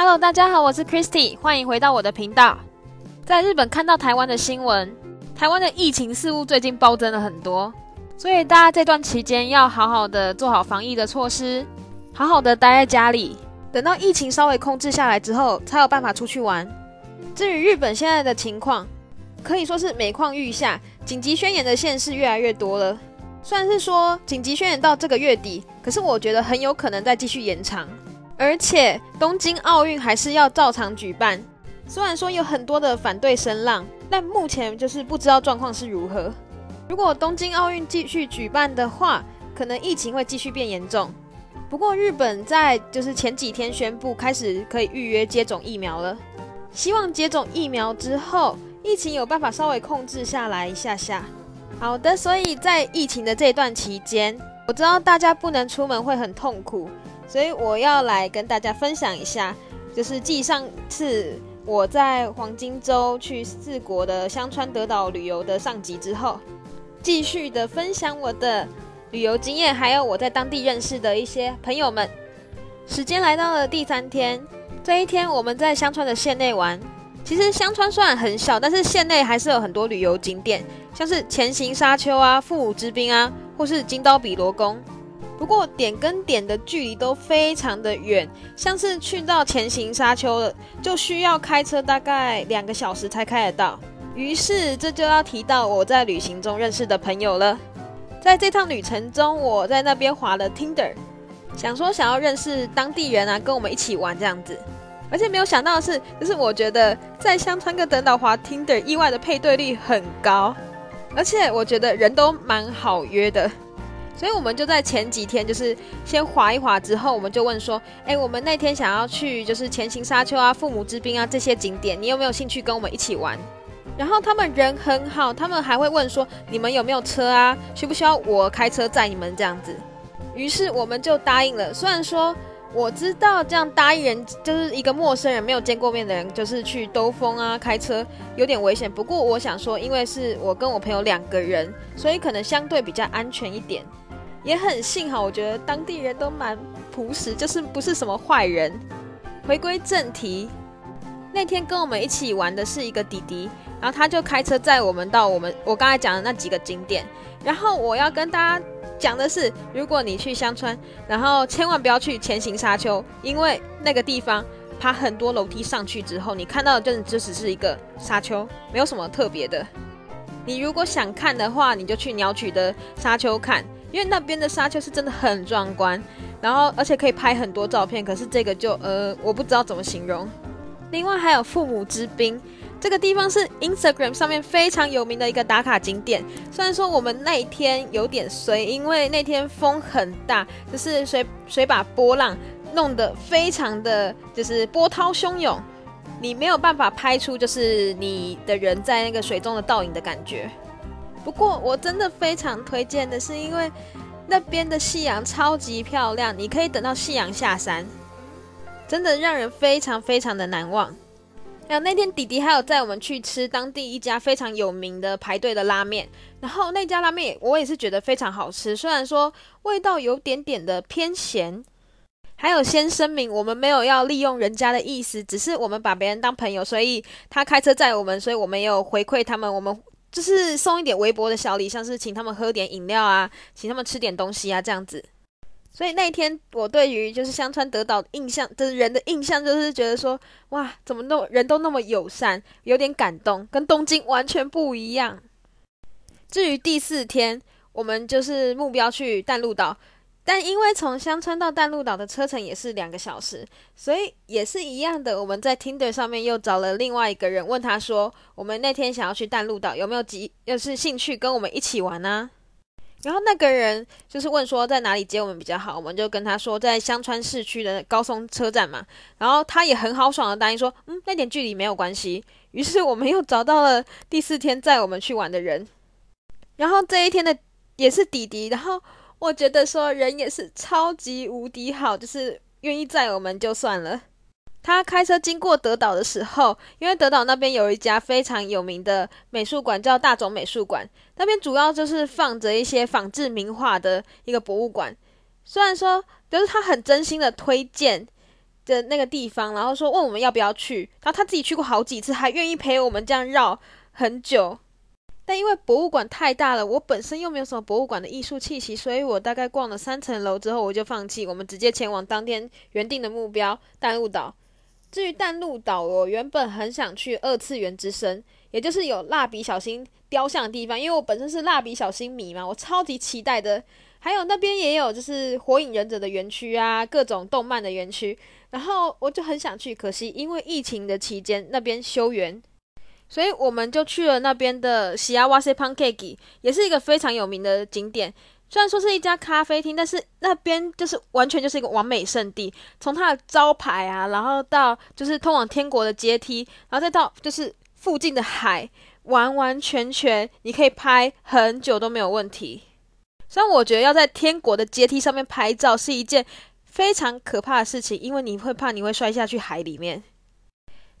Hello，大家好，我是 Christy，欢迎回到我的频道。在日本看到台湾的新闻，台湾的疫情似乎最近暴增了很多，所以大家这段期间要好好的做好防疫的措施，好好的待在家里，等到疫情稍微控制下来之后，才有办法出去玩。至于日本现在的情况，可以说是每况愈下，紧急宣言的县市越来越多了。虽然是说紧急宣言到这个月底，可是我觉得很有可能再继续延长。而且东京奥运还是要照常举办，虽然说有很多的反对声浪，但目前就是不知道状况是如何。如果东京奥运继续举办的话，可能疫情会继续变严重。不过日本在就是前几天宣布开始可以预约接种疫苗了，希望接种疫苗之后，疫情有办法稍微控制下来一下下。好的，所以在疫情的这段期间，我知道大家不能出门会很痛苦。所以我要来跟大家分享一下，就是继上次我在黄金周去四国的香川德岛旅游的上集之后，继续的分享我的旅游经验，还有我在当地认识的一些朋友们。时间来到了第三天，这一天我们在香川的县内玩。其实香川虽然很小，但是县内还是有很多旅游景点，像是前行沙丘啊、父母之滨啊，或是金刀比罗宫。不过点跟点的距离都非常的远，像是去到前行沙丘了，就需要开车大概两个小时才开得到。于是这就要提到我在旅行中认识的朋友了。在这趟旅程中，我在那边滑了 Tinder，想说想要认识当地人啊，跟我们一起玩这样子。而且没有想到的是，就是我觉得在香川跟等岛滑 Tinder 意外的配对率很高，而且我觉得人都蛮好约的。所以我们就在前几天，就是先滑一滑之后，我们就问说，哎，我们那天想要去就是前行沙丘啊、父母之滨啊这些景点，你有没有兴趣跟我们一起玩？然后他们人很好，他们还会问说，你们有没有车啊？需不需要我开车载你们这样子？于是我们就答应了。虽然说我知道这样答应人就是一个陌生人、没有见过面的人，就是去兜风啊、开车有点危险。不过我想说，因为是我跟我朋友两个人，所以可能相对比较安全一点。也很幸好，我觉得当地人都蛮朴实，就是不是什么坏人。回归正题，那天跟我们一起玩的是一个弟弟，然后他就开车载我们到我们我刚才讲的那几个景点。然后我要跟大家讲的是，如果你去香川，然后千万不要去前行沙丘，因为那个地方爬很多楼梯上去之后，你看到的就就只是一个沙丘，没有什么特别的。你如果想看的话，你就去鸟取的沙丘看。因为那边的沙丘是真的很壮观，然后而且可以拍很多照片。可是这个就呃，我不知道怎么形容。另外还有父母之滨，这个地方是 Instagram 上面非常有名的一个打卡景点。虽然说我们那一天有点衰，因为那天风很大，就是水水把波浪弄得非常的就是波涛汹涌，你没有办法拍出就是你的人在那个水中的倒影的感觉。不过我真的非常推荐的是，因为那边的夕阳超级漂亮，你可以等到夕阳下山，真的让人非常非常的难忘。还有那天弟弟还有带我们去吃当地一家非常有名的排队的拉面，然后那家拉面我也是觉得非常好吃，虽然说味道有点点的偏咸。还有先声明，我们没有要利用人家的意思，只是我们把别人当朋友，所以他开车载我们，所以我们也有回馈他们，我们。就是送一点微薄的小礼，像是请他们喝点饮料啊，请他们吃点东西啊，这样子。所以那一天，我对于就是香川德岛印象就是人的印象，就是觉得说，哇，怎么那人都那么友善，有点感动，跟东京完全不一样。至于第四天，我们就是目标去淡路岛。但因为从香川到淡路岛的车程也是两个小时，所以也是一样的。我们在 Tinder 上面又找了另外一个人，问他说：“我们那天想要去淡路岛，有没有急，要是兴趣跟我们一起玩呢？”然后那个人就是问说在哪里接我们比较好，我们就跟他说在香川市区的高松车站嘛。然后他也很豪爽的答应说：“嗯，那点距离没有关系。”于是我们又找到了第四天载我们去玩的人。然后这一天的也是弟弟，然后。我觉得说人也是超级无敌好，就是愿意载我们就算了。他开车经过德岛的时候，因为德岛那边有一家非常有名的美术馆，叫大冢美术馆，那边主要就是放着一些仿制名画的一个博物馆。虽然说，就是他很真心的推荐的那个地方，然后说问我们要不要去，然后他自己去过好几次，还愿意陪我们这样绕很久。但因为博物馆太大了，我本身又没有什么博物馆的艺术气息，所以我大概逛了三层楼之后，我就放弃。我们直接前往当天原定的目标——淡路岛。至于淡路岛，我原本很想去二次元之声，也就是有蜡笔小新雕像的地方，因为我本身是蜡笔小新迷嘛，我超级期待的。还有那边也有就是火影忍者的园区啊，各种动漫的园区，然后我就很想去，可惜因为疫情的期间那边休园。所以我们就去了那边的西亚瓦塞 pancake，也是一个非常有名的景点。虽然说是一家咖啡厅，但是那边就是完全就是一个完美圣地。从它的招牌啊，然后到就是通往天国的阶梯，然后再到就是附近的海，完完全全你可以拍很久都没有问题。虽然我觉得要在天国的阶梯上面拍照是一件非常可怕的事情，因为你会怕你会摔下去海里面。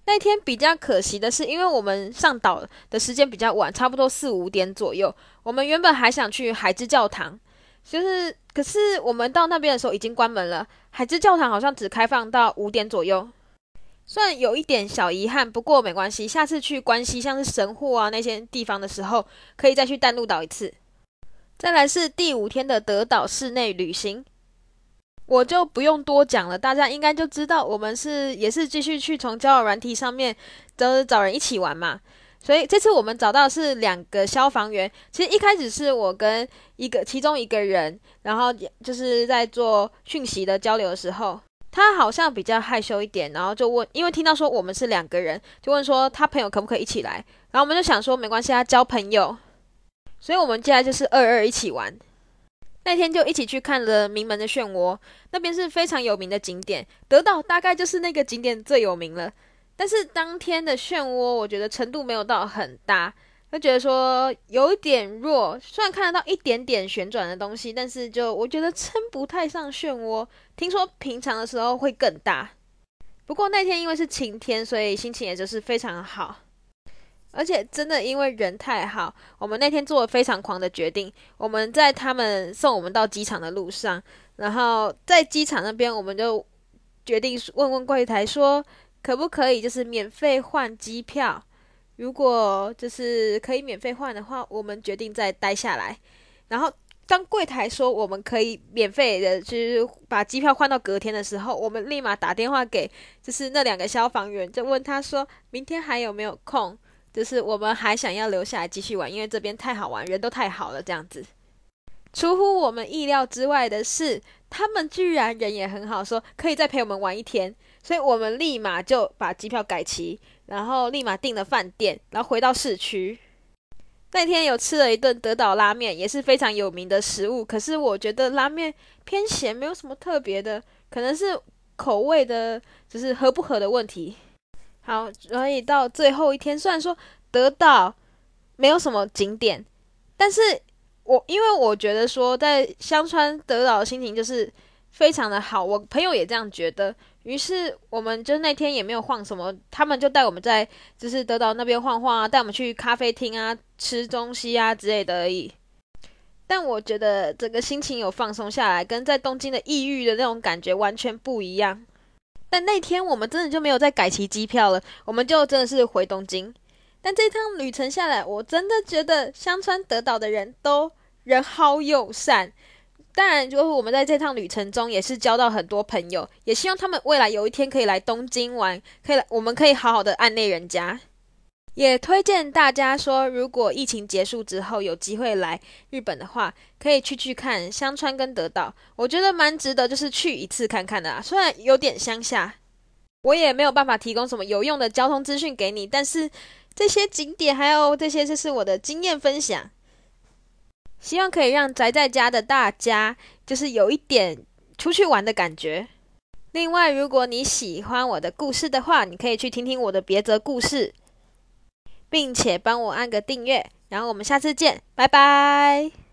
那天比较可惜的是，因为我们上岛的时间比较晚，差不多四五点左右。我们原本还想去海之教堂，就是可是我们到那边的时候已经关门了。海之教堂好像只开放到五点左右，虽然有一点小遗憾，不过没关系。下次去关西，像是神户啊那些地方的时候，可以再去淡路岛一次。再来是第五天的德岛室内旅行。我就不用多讲了，大家应该就知道，我们是也是继续去从交友软体上面都找人一起玩嘛。所以这次我们找到是两个消防员。其实一开始是我跟一个其中一个人，然后就是在做讯息的交流的时候，他好像比较害羞一点，然后就问，因为听到说我们是两个人，就问说他朋友可不可以一起来。然后我们就想说没关系，他交朋友，所以我们接下来就是二二一起玩。那天就一起去看了名门的漩涡，那边是非常有名的景点，得到大概就是那个景点最有名了。但是当天的漩涡，我觉得程度没有到很大，就觉得说有一点弱。虽然看得到一点点旋转的东西，但是就我觉得称不太上漩涡。听说平常的时候会更大，不过那天因为是晴天，所以心情也就是非常好。而且真的因为人太好，我们那天做了非常狂的决定。我们在他们送我们到机场的路上，然后在机场那边，我们就决定问问柜台说，可不可以就是免费换机票？如果就是可以免费换的话，我们决定再待下来。然后当柜台说我们可以免费的，就是把机票换到隔天的时候，我们立马打电话给就是那两个消防员，就问他说明天还有没有空。就是我们还想要留下来继续玩，因为这边太好玩，人都太好了。这样子，出乎我们意料之外的是，他们居然人也很好，说可以再陪我们玩一天。所以我们立马就把机票改齐，然后立马订了饭店，然后回到市区。那天有吃了一顿德岛拉面，也是非常有名的食物。可是我觉得拉面偏咸，没有什么特别的，可能是口味的，就是合不合的问题。好，所以到最后一天，虽然说得到没有什么景点，但是我因为我觉得说在香川得到的心情就是非常的好，我朋友也这样觉得，于是我们就那天也没有晃什么，他们就带我们在就是得到那边晃晃啊，带我们去咖啡厅啊吃东西啊之类的而已。但我觉得整个心情有放松下来，跟在东京的抑郁的那种感觉完全不一样。但那天我们真的就没有再改期机票了，我们就真的是回东京。但这趟旅程下来，我真的觉得香川德岛的人都人好友善。当然，就是我们在这趟旅程中也是交到很多朋友，也希望他们未来有一天可以来东京玩，可以来，我们可以好好的暗内人家。也推荐大家说，如果疫情结束之后有机会来日本的话，可以去去看香川跟德岛，我觉得蛮值得，就是去一次看看的啊。虽然有点乡下，我也没有办法提供什么有用的交通资讯给你，但是这些景点还有这些，就是我的经验分享，希望可以让宅在家的大家，就是有一点出去玩的感觉。另外，如果你喜欢我的故事的话，你可以去听听我的别则故事。并且帮我按个订阅，然后我们下次见，拜拜。